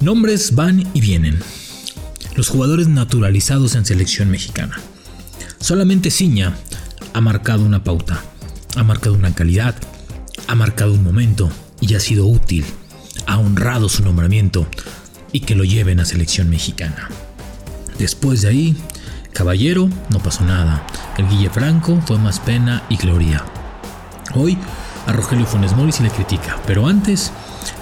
Nombres van y vienen. Los jugadores naturalizados en selección mexicana. Solamente Ciña ha marcado una pauta, ha marcado una calidad, ha marcado un momento y ha sido útil, ha honrado su nombramiento y que lo lleven a selección mexicana. Después de ahí, Caballero no pasó nada. El Guille Franco fue más pena y gloria. Hoy a Rogelio Funes Mori se le critica, pero antes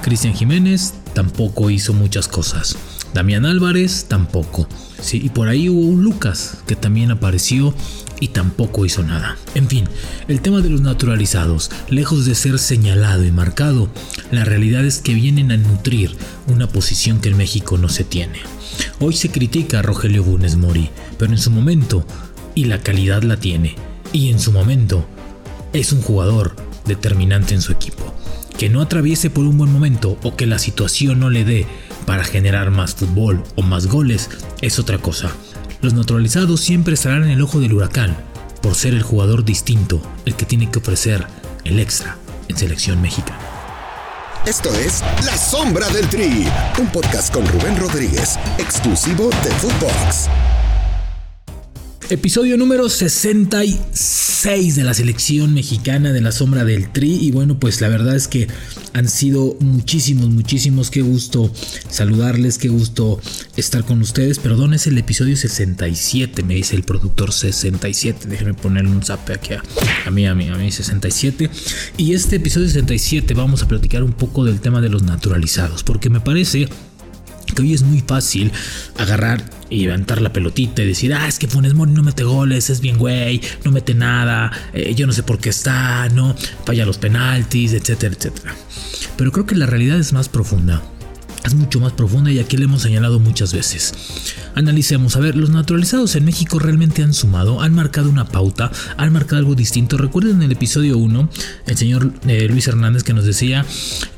Cristian Jiménez tampoco hizo muchas cosas. Damián Álvarez tampoco. Sí, y por ahí hubo un Lucas que también apareció y tampoco hizo nada. En fin, el tema de los naturalizados, lejos de ser señalado y marcado, la realidad es que vienen a nutrir una posición que en México no se tiene. Hoy se critica a Rogelio Funes Mori, pero en su momento, y la calidad la tiene, y en su momento, es un jugador determinante en su equipo que no atraviese por un buen momento o que la situación no le dé para generar más fútbol o más goles es otra cosa. Los naturalizados siempre estarán en el ojo del huracán por ser el jugador distinto, el que tiene que ofrecer el extra en selección mexicana. Esto es La Sombra del Tri, un podcast con Rubén Rodríguez, exclusivo de Footbox. Episodio número 66 de la selección mexicana de la sombra del Tri. Y bueno, pues la verdad es que han sido muchísimos, muchísimos. Qué gusto saludarles, qué gusto estar con ustedes. Perdón, es el episodio 67, me dice el productor 67. Déjenme ponerle un zape aquí a, a mí, a mí, a mí 67. Y este episodio 67 vamos a platicar un poco del tema de los naturalizados, porque me parece que hoy es muy fácil agarrar y levantar la pelotita y decir, ah, es que Funes Mori no mete goles, es bien güey, no mete nada, eh, yo no sé por qué está, no, falla los penaltis, etcétera, etcétera. Pero creo que la realidad es más profunda es mucho más profunda y aquí le hemos señalado muchas veces. Analicemos, a ver, los naturalizados en México realmente han sumado, han marcado una pauta, han marcado algo distinto. Recuerden en el episodio 1, el señor eh, Luis Hernández que nos decía,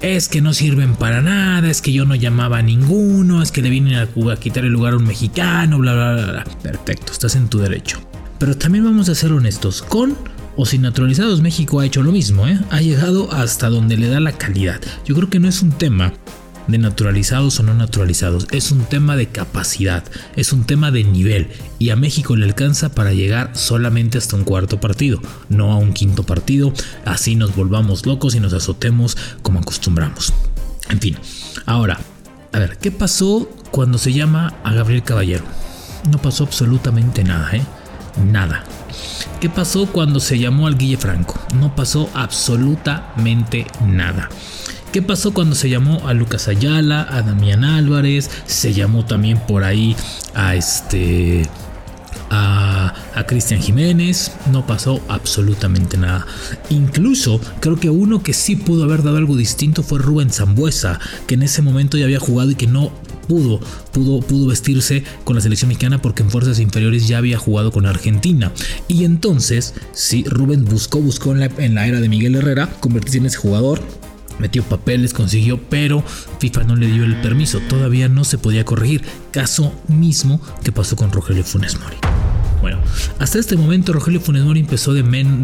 es que no sirven para nada, es que yo no llamaba a ninguno, es que le vienen a, a quitar el lugar a un mexicano, bla, bla, bla, bla. Perfecto, estás en tu derecho. Pero también vamos a ser honestos, con o sin naturalizados México ha hecho lo mismo, ¿eh? ha llegado hasta donde le da la calidad. Yo creo que no es un tema de naturalizados o no naturalizados, es un tema de capacidad, es un tema de nivel y a México le alcanza para llegar solamente hasta un cuarto partido, no a un quinto partido, así nos volvamos locos y nos azotemos como acostumbramos. En fin, ahora, a ver, ¿qué pasó cuando se llama a Gabriel Caballero? No pasó absolutamente nada, ¿eh? Nada. ¿Qué pasó cuando se llamó al Guille Franco? No pasó absolutamente nada. ¿Qué pasó cuando se llamó a Lucas Ayala, a Damián Álvarez? Se llamó también por ahí a este. a, Cristian Jiménez. No pasó absolutamente nada. Incluso creo que uno que sí pudo haber dado algo distinto fue Rubén Zambuesa, que en ese momento ya había jugado y que no pudo, pudo, pudo vestirse con la selección mexicana porque en fuerzas inferiores ya había jugado con Argentina. Y entonces, sí, Rubén buscó, buscó en la, en la era de Miguel Herrera convertirse en ese jugador metió papeles, consiguió, pero FIFA no le dio el permiso, todavía no se podía corregir. Caso mismo que pasó con Rogelio Funes Mori. Bueno, hasta este momento Rogelio Funes Mori empezó de,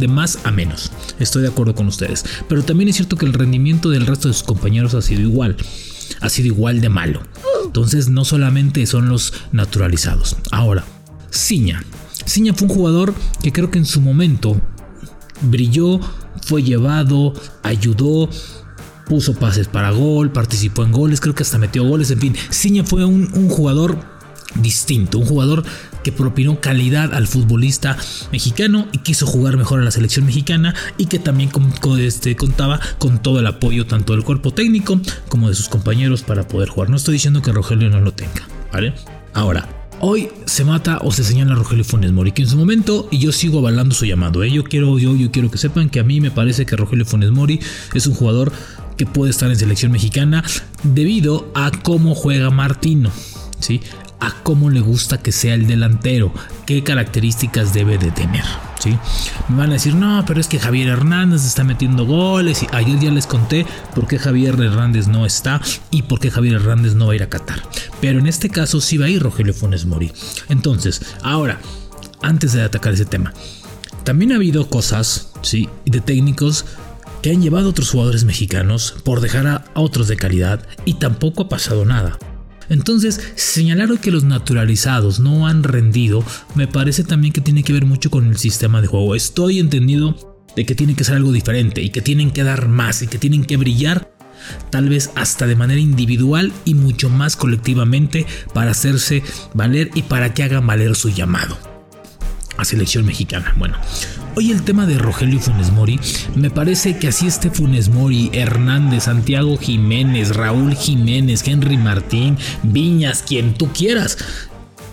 más a menos. Estoy de acuerdo con ustedes. Pero también es cierto que el rendimiento del resto de sus compañeros ha sido igual. Ha sido igual de malo. Entonces no solamente son los naturalizados. Ahora, Ciña. Ciña fue un jugador que creo que en su momento brilló, fue llevado, ayudó, puso pases para gol, participó en goles, creo que hasta metió goles, en fin, Ciña fue un, jugador distinto, un jugador que propinó calidad al futbolista mexicano y quiso jugar mejor a la selección mexicana y que también este, contaba con todo el apoyo tanto del cuerpo técnico como de sus compañeros para poder jugar. No estoy diciendo que Rogelio no lo tenga, ¿vale? Ahora, Hoy se mata o se señala a Rogelio Funes Mori, que en su momento, y yo sigo avalando su llamado, ¿eh? yo, quiero, yo, yo quiero que sepan que a mí me parece que Rogelio Funes Mori es un jugador que puede estar en selección mexicana debido a cómo juega Martino, ¿sí? a cómo le gusta que sea el delantero, qué características debe de tener. ¿sí? Me van a decir, no, pero es que Javier Hernández está metiendo goles y ayer ya les conté por qué Javier Hernández no está y por qué Javier Hernández no va a ir a Qatar. Pero en este caso sí va a ir Rogelio Funes Mori. Entonces, ahora, antes de atacar ese tema, también ha habido cosas, ¿sí? De técnicos que han llevado a otros jugadores mexicanos por dejar a otros de calidad y tampoco ha pasado nada. Entonces, señalar que los naturalizados no han rendido, me parece también que tiene que ver mucho con el sistema de juego. Estoy entendido de que tiene que ser algo diferente y que tienen que dar más y que tienen que brillar tal vez hasta de manera individual y mucho más colectivamente para hacerse valer y para que hagan valer su llamado a selección mexicana. Bueno, hoy el tema de Rogelio Funes Mori, me parece que así este Funes Mori, Hernández, Santiago Jiménez, Raúl Jiménez, Henry Martín, Viñas, quien tú quieras,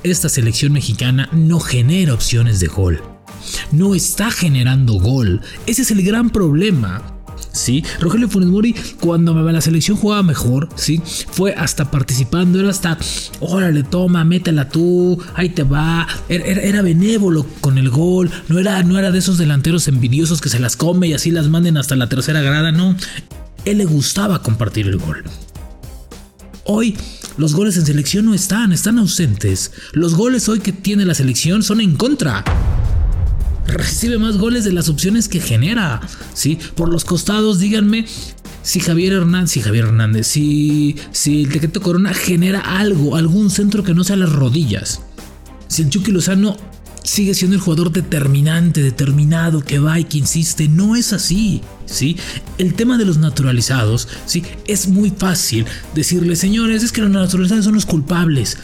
esta selección mexicana no genera opciones de gol. No está generando gol. Ese es el gran problema. ¿Sí? Rogelio Funes Mori, cuando la selección jugaba mejor, ¿sí? Fue hasta participando, era hasta, órale, toma, métela tú, ahí te va. Era, benévolo con el gol, no era, no era de esos delanteros envidiosos que se las come y así las manden hasta la tercera grada, no. Él le gustaba compartir el gol. Hoy los goles en selección no están, están ausentes. Los goles hoy que tiene la selección son en contra recibe más goles de las opciones que genera. ¿sí? Por los costados, díganme si Javier Hernández, si Javier Hernández, si, si el Tequeto Corona genera algo, algún centro que no sea las rodillas. Si el Chucky Lozano sigue siendo el jugador determinante, determinado, que va y que insiste, no es así. ¿Sí? El tema de los naturalizados, ¿sí? Es muy fácil decirle, señores, es que los naturalizados son los culpables,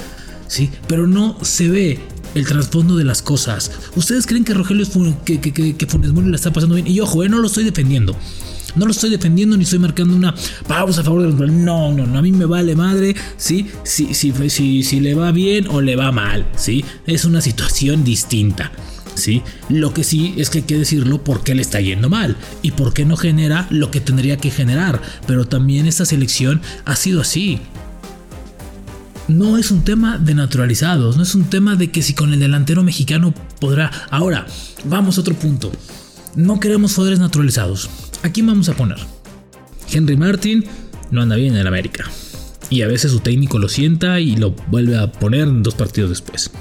¿sí? Pero no se ve el trasfondo de las cosas. ¿Ustedes creen que Rogelio que, que, que, Funes Mori la está pasando bien? Y ojo, eh, no lo estoy defendiendo. No lo estoy defendiendo ni estoy marcando una pausa a favor de los No, no, no. A mí me vale madre ¿sí? Si, si, si, si le va bien o le va mal. ¿sí? Es una situación distinta. ¿sí? Lo que sí es que hay que decirlo por qué le está yendo mal y por qué no genera lo que tendría que generar. Pero también esta selección ha sido así no es un tema de naturalizados, no es un tema de que si con el delantero mexicano podrá. Ahora, vamos a otro punto. No queremos jugadores naturalizados. ¿A quién vamos a poner? Henry Martin no anda bien en el América. Y a veces su técnico lo sienta y lo vuelve a poner dos partidos después.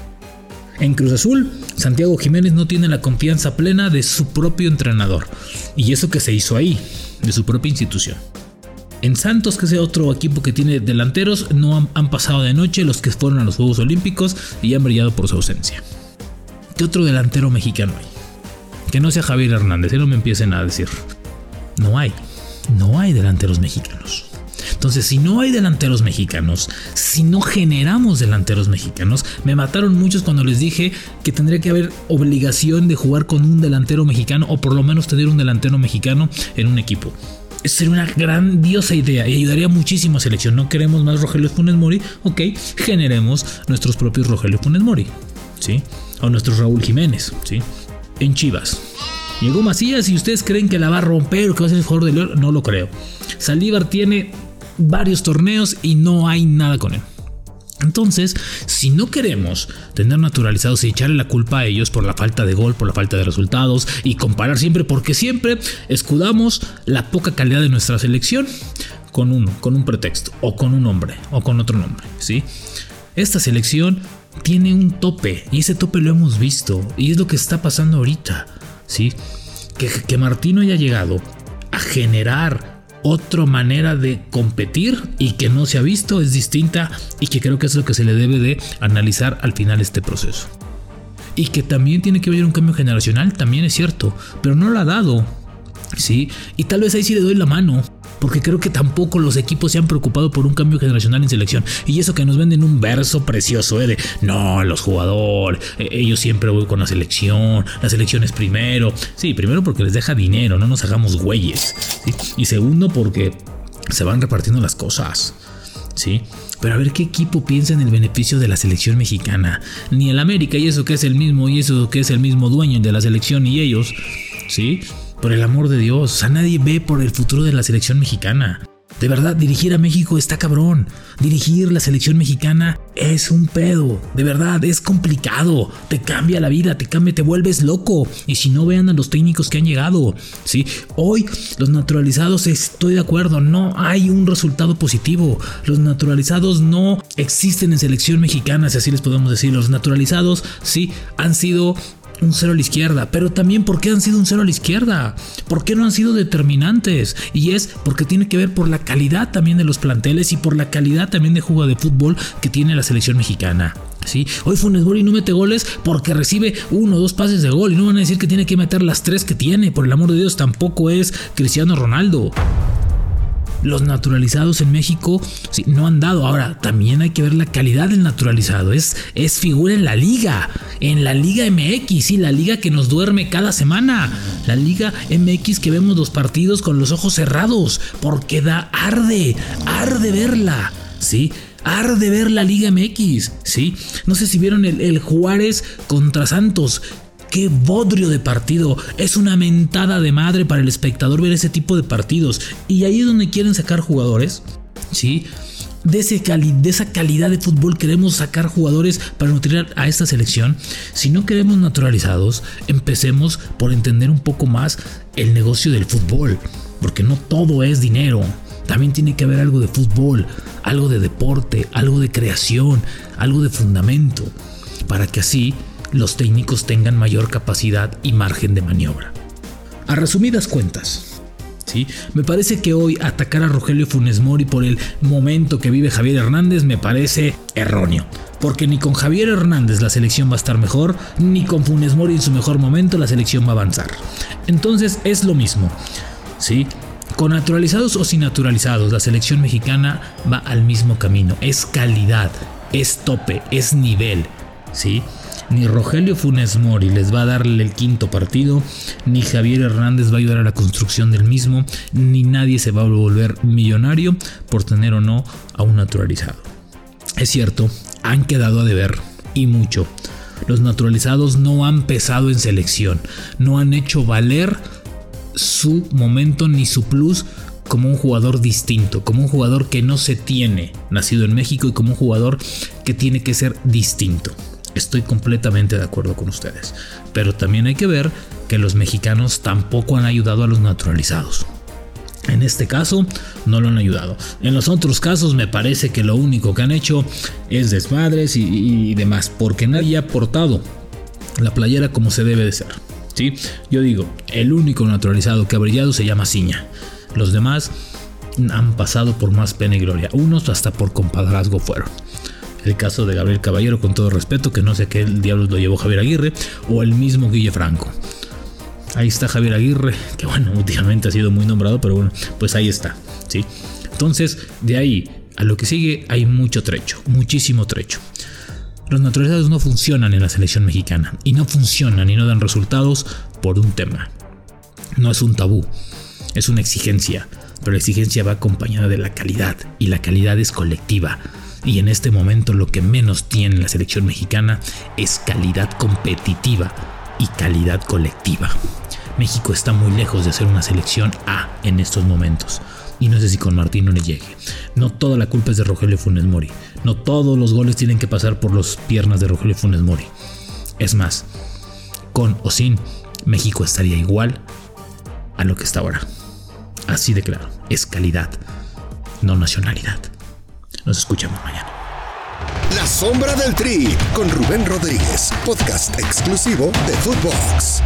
En Cruz Azul, Santiago Jiménez no tiene la confianza plena de su propio entrenador. Y eso que se hizo ahí, de su propia institución. En Santos, que sea otro equipo que tiene delanteros, no han, pasado de noche los que fueron a los Juegos Olímpicos y han brillado por su ausencia. ¿Qué otro delantero mexicano hay? Que no sea Javier Hernández, y no me empiecen a decir. No hay, no hay delanteros mexicanos. Entonces, si no hay delanteros mexicanos, si no generamos delanteros mexicanos, me mataron muchos cuando les dije que tendría que haber obligación de jugar con un delantero mexicano o por lo menos tener un delantero mexicano en un equipo sería una grandiosa idea y ayudaría muchísimo a selección. No queremos más Rogelio Funes Mori, ok, generemos nuestros propios Rogelio Funes Mori, ¿sí? O nuestros Raúl Jiménez, ¿sí? En Chivas. Llegó Macías y ustedes creen que la va a romper o que va a ser el jugador de León, no lo creo. Saldívar tiene varios torneos y no hay nada con él. Entonces, si no queremos tener naturalizados y echarle la culpa a ellos por la falta de gol, por la falta de resultados y comparar siempre, porque siempre escudamos la poca calidad de nuestra selección con uno, con un pretexto, o con un nombre, o con otro nombre, ¿sí? Esta selección tiene un tope, y ese tope lo hemos visto, y es lo que está pasando ahorita, ¿sí? Que, que Martino haya llegado a generar otra manera de competir y que no se ha visto, es distinta y que creo que es lo que se le debe de analizar al final este proceso. Y que también tiene que haber un cambio generacional, también es cierto, pero no lo ha dado. Sí, y tal vez ahí sí le doy la mano, porque creo que tampoco los equipos se han preocupado por un cambio generacional en selección. Y eso que nos venden un verso precioso, ¿eh? de no, los jugadores, e, ellos siempre voy con la selección, la selección es primero. Sí, primero porque les deja dinero, no nos hagamos güeyes. Y segundo porque se van repartiendo las cosas. ¿Sí? Pero a ver qué equipo piensa en el beneficio de la selección mexicana. Ni el América y eso que es el mismo y eso que es el mismo dueño de la selección y ellos. ¿Sí? Por el amor de Dios, a nadie ve por el futuro de la selección mexicana. De verdad, dirigir a México está cabrón. Dirigir la selección mexicana es un pedo. De verdad, es complicado. Te cambia la vida, te cambia, te vuelves loco. Y si no vean a los técnicos que han llegado. ¿sí? Hoy, los naturalizados, estoy de acuerdo, no hay un resultado positivo. Los naturalizados no existen en selección mexicana, si así les podemos decir. Los naturalizados, sí, han sido un cero a la izquierda, pero también porque han sido un cero a la izquierda, por qué no han sido determinantes. Y es porque tiene que ver por la calidad también de los planteles y por la calidad también de juego de fútbol que tiene la selección mexicana. ¿Sí? Hoy Funes Mori no mete goles porque recibe uno o dos pases de gol y no van a decir que tiene que meter las tres que tiene. Por el amor de Dios, tampoco es Cristiano Ronaldo los naturalizados en México no han dado. Ahora, también hay que ver la calidad del naturalizado. Es, es figura en la liga, en la Liga MX, sí, la liga que nos duerme cada semana. La Liga MX que vemos los partidos con los ojos cerrados, porque da arde, arde verla, ¿sí? Arde ver la Liga MX, ¿sí? No sé si vieron el Juárez contra Santos. Qué bodrio de partido. Es una mentada de madre para el espectador ver ese tipo de partidos. Y ahí es donde quieren sacar jugadores. ¿Sí? De, de, esa calidad de fútbol queremos sacar jugadores para nutrir a esta selección. Si no queremos naturalizados, empecemos por entender un poco más el negocio del fútbol. Porque no todo es dinero. También tiene que haber algo de fútbol, algo de deporte, algo de creación, algo de fundamento. Para que así los técnicos tengan mayor capacidad y margen de maniobra. A resumidas cuentas, ¿sí? me parece que hoy atacar a Rogelio Funes Mori por el momento que vive Javier Hernández me parece erróneo. Porque ni con Javier Hernández la selección va a estar mejor, ni con Funes Mori en su mejor momento la selección va a avanzar. Entonces es lo mismo. ¿sí? Con naturalizados o sin naturalizados, la selección mexicana va al mismo camino. Es calidad, es tope, es nivel. ¿sí? Ni Rogelio Funes Mori les va a darle el quinto partido, ni Javier Hernández va a ayudar a la construcción del mismo, ni nadie se va a volver millonario por tener o no a un naturalizado. Es cierto, han quedado a deber y mucho. Los naturalizados no han pesado en selección, no han hecho valer su momento ni su plus como un jugador distinto, como un jugador que no se tiene nacido en México y como un jugador que tiene que ser distinto. Estoy completamente de acuerdo con ustedes. Pero también hay que ver que los mexicanos tampoco han ayudado a los naturalizados. En este caso no lo han ayudado. En los otros casos me parece que lo único que han hecho es desmadres y, demás, porque nadie ha aportado la playera como se debe de ser. ¿sí? Yo digo, el único naturalizado que ha brillado se llama Ciña. Los demás han pasado por más pena y gloria. Unos hasta por compadrazgo fueron el caso de Gabriel Caballero, con todo respeto, que no sé qué diablos lo llevó Javier Aguirre, o el mismo Guille Franco. Ahí está Javier Aguirre, que bueno, últimamente ha sido muy nombrado, pero bueno, pues ahí está, ¿sí? Entonces, de ahí a lo que sigue hay mucho trecho, muchísimo trecho. Los naturalizados no funcionan en la selección mexicana y no funcionan y no dan resultados por un tema. No es un tabú, es una exigencia, pero la exigencia va acompañada de la calidad y la calidad es colectiva. Y en este momento lo que menos tiene la selección mexicana es calidad competitiva y calidad colectiva. México está muy lejos de ser una selección A en estos momentos. Y no sé si con Martín no le llegue. No toda la culpa es de Rogelio Funes Mori. No todos los goles tienen que pasar por las piernas de Rogelio Funes Mori. Es más, con o sin, México estaría igual a lo que está ahora. Así de claro, es calidad, no nacionalidad. Nos escuchamos mañana. La sombra del tri con Rubén Rodríguez, podcast exclusivo de Footbox.